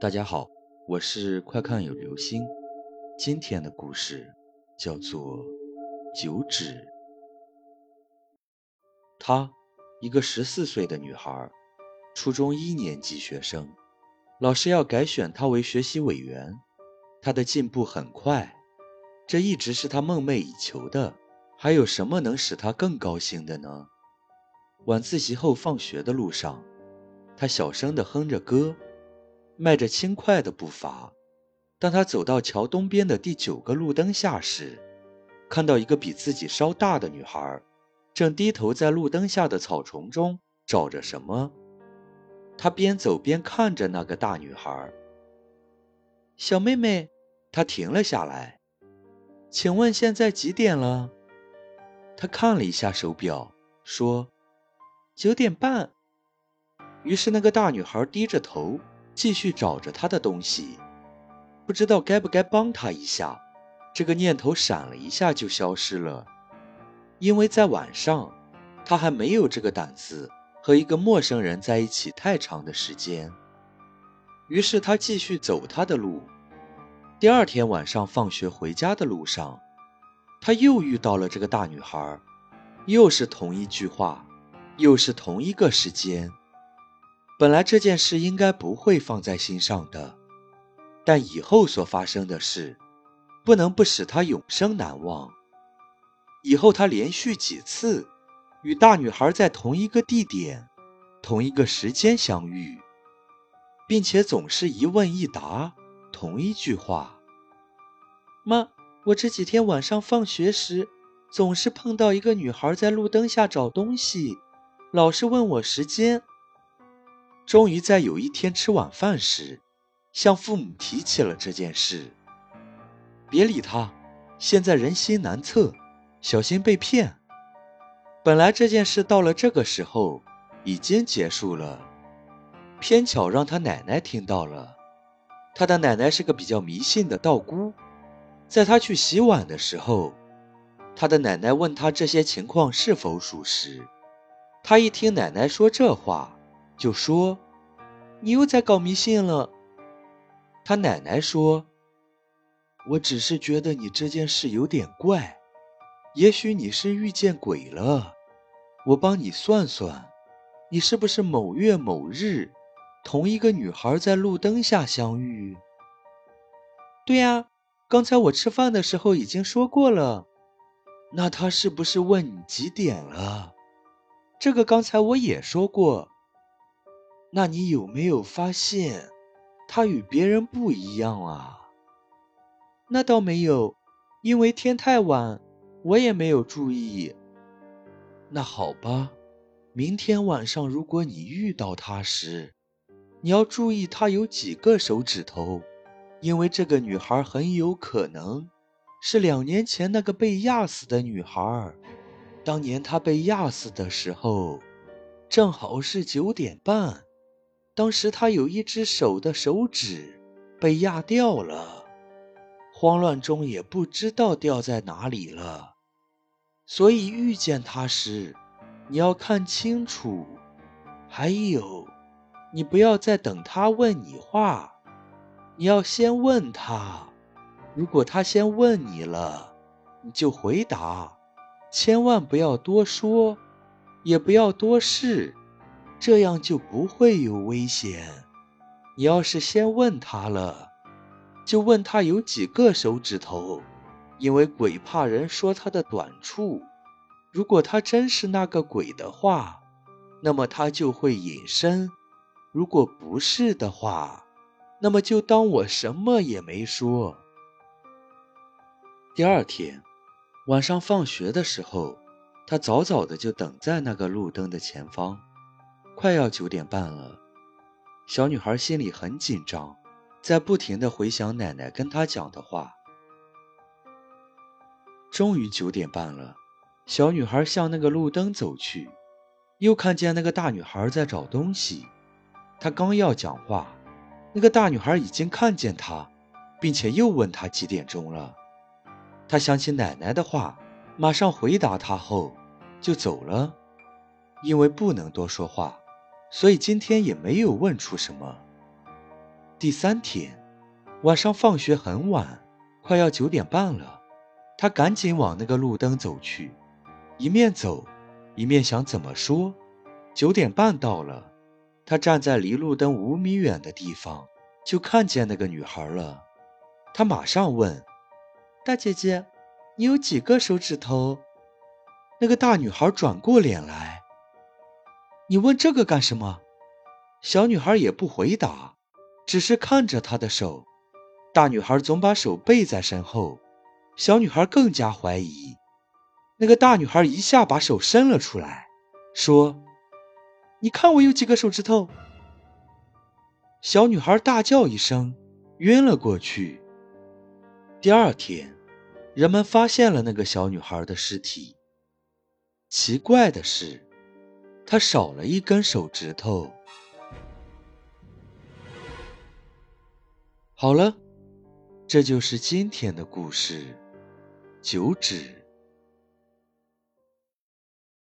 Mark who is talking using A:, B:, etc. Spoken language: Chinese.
A: 大家好，我是快看有流星。今天的故事叫做《九指》。她，一个十四岁的女孩，初中一年级学生。老师要改选她为学习委员，她的进步很快，这一直是她梦寐以求的。还有什么能使她更高兴的呢？晚自习后放学的路上，她小声地哼着歌。迈着轻快的步伐，当他走到桥东边的第九个路灯下时，看到一个比自己稍大的女孩，正低头在路灯下的草丛中找着什么。他边走边看着那个大女孩。小妹妹，他停了下来，请问现在几点了？他看了一下手表，说：“九点半。”于是那个大女孩低着头。继续找着他的东西，不知道该不该帮他一下。这个念头闪了一下就消失了，因为在晚上，他还没有这个胆子和一个陌生人在一起太长的时间。于是他继续走他的路。第二天晚上放学回家的路上，他又遇到了这个大女孩，又是同一句话，又是同一个时间。本来这件事应该不会放在心上的，但以后所发生的事，不能不使他永生难忘。以后他连续几次与大女孩在同一个地点、同一个时间相遇，并且总是一问一答同一句话：“妈，我这几天晚上放学时，总是碰到一个女孩在路灯下找东西，老是问我时间。”终于在有一天吃晚饭时，向父母提起了这件事。别理他，现在人心难测，小心被骗。本来这件事到了这个时候已经结束了，偏巧让他奶奶听到了。他的奶奶是个比较迷信的道姑，在他去洗碗的时候，他的奶奶问他这些情况是否属实。他一听奶奶说这话。就说：“你又在搞迷信了。”他奶奶说：“我只是觉得你这件事有点怪，也许你是遇见鬼了。我帮你算算，你是不是某月某日同一个女孩在路灯下相遇？”“对呀，刚才我吃饭的时候已经说过了。”“那他是不是问你几点了？”“这个刚才我也说过。”那你有没有发现，他与别人不一样啊？那倒没有，因为天太晚，我也没有注意。那好吧，明天晚上如果你遇到他时，你要注意他有几个手指头，因为这个女孩很有可能是两年前那个被压死的女孩。当年她被压死的时候，正好是九点半。当时他有一只手的手指被压掉了，慌乱中也不知道掉在哪里了，所以遇见他时，你要看清楚。还有，你不要再等他问你话，你要先问他。如果他先问你了，你就回答，千万不要多说，也不要多试。这样就不会有危险。你要是先问他了，就问他有几个手指头，因为鬼怕人说他的短处。如果他真是那个鬼的话，那么他就会隐身；如果不是的话，那么就当我什么也没说。第二天晚上放学的时候，他早早的就等在那个路灯的前方。快要九点半了，小女孩心里很紧张，在不停的回想奶奶跟她讲的话。终于九点半了，小女孩向那个路灯走去，又看见那个大女孩在找东西。她刚要讲话，那个大女孩已经看见她，并且又问她几点钟了。她想起奶奶的话，马上回答她后就走了，因为不能多说话。所以今天也没有问出什么。第三天晚上放学很晚，快要九点半了，他赶紧往那个路灯走去，一面走，一面想怎么说。九点半到了，他站在离路灯五米远的地方，就看见那个女孩了。他马上问：“大姐姐，你有几个手指头？”那个大女孩转过脸来：“你问这个干什么？”小女孩也不回答。只是看着他的手，大女孩总把手背在身后，小女孩更加怀疑。那个大女孩一下把手伸了出来，说：“你看我有几个手指头？”小女孩大叫一声，晕了过去。第二天，人们发现了那个小女孩的尸体。奇怪的是，他少了一根手指头。好了，这就是今天的故事，九指。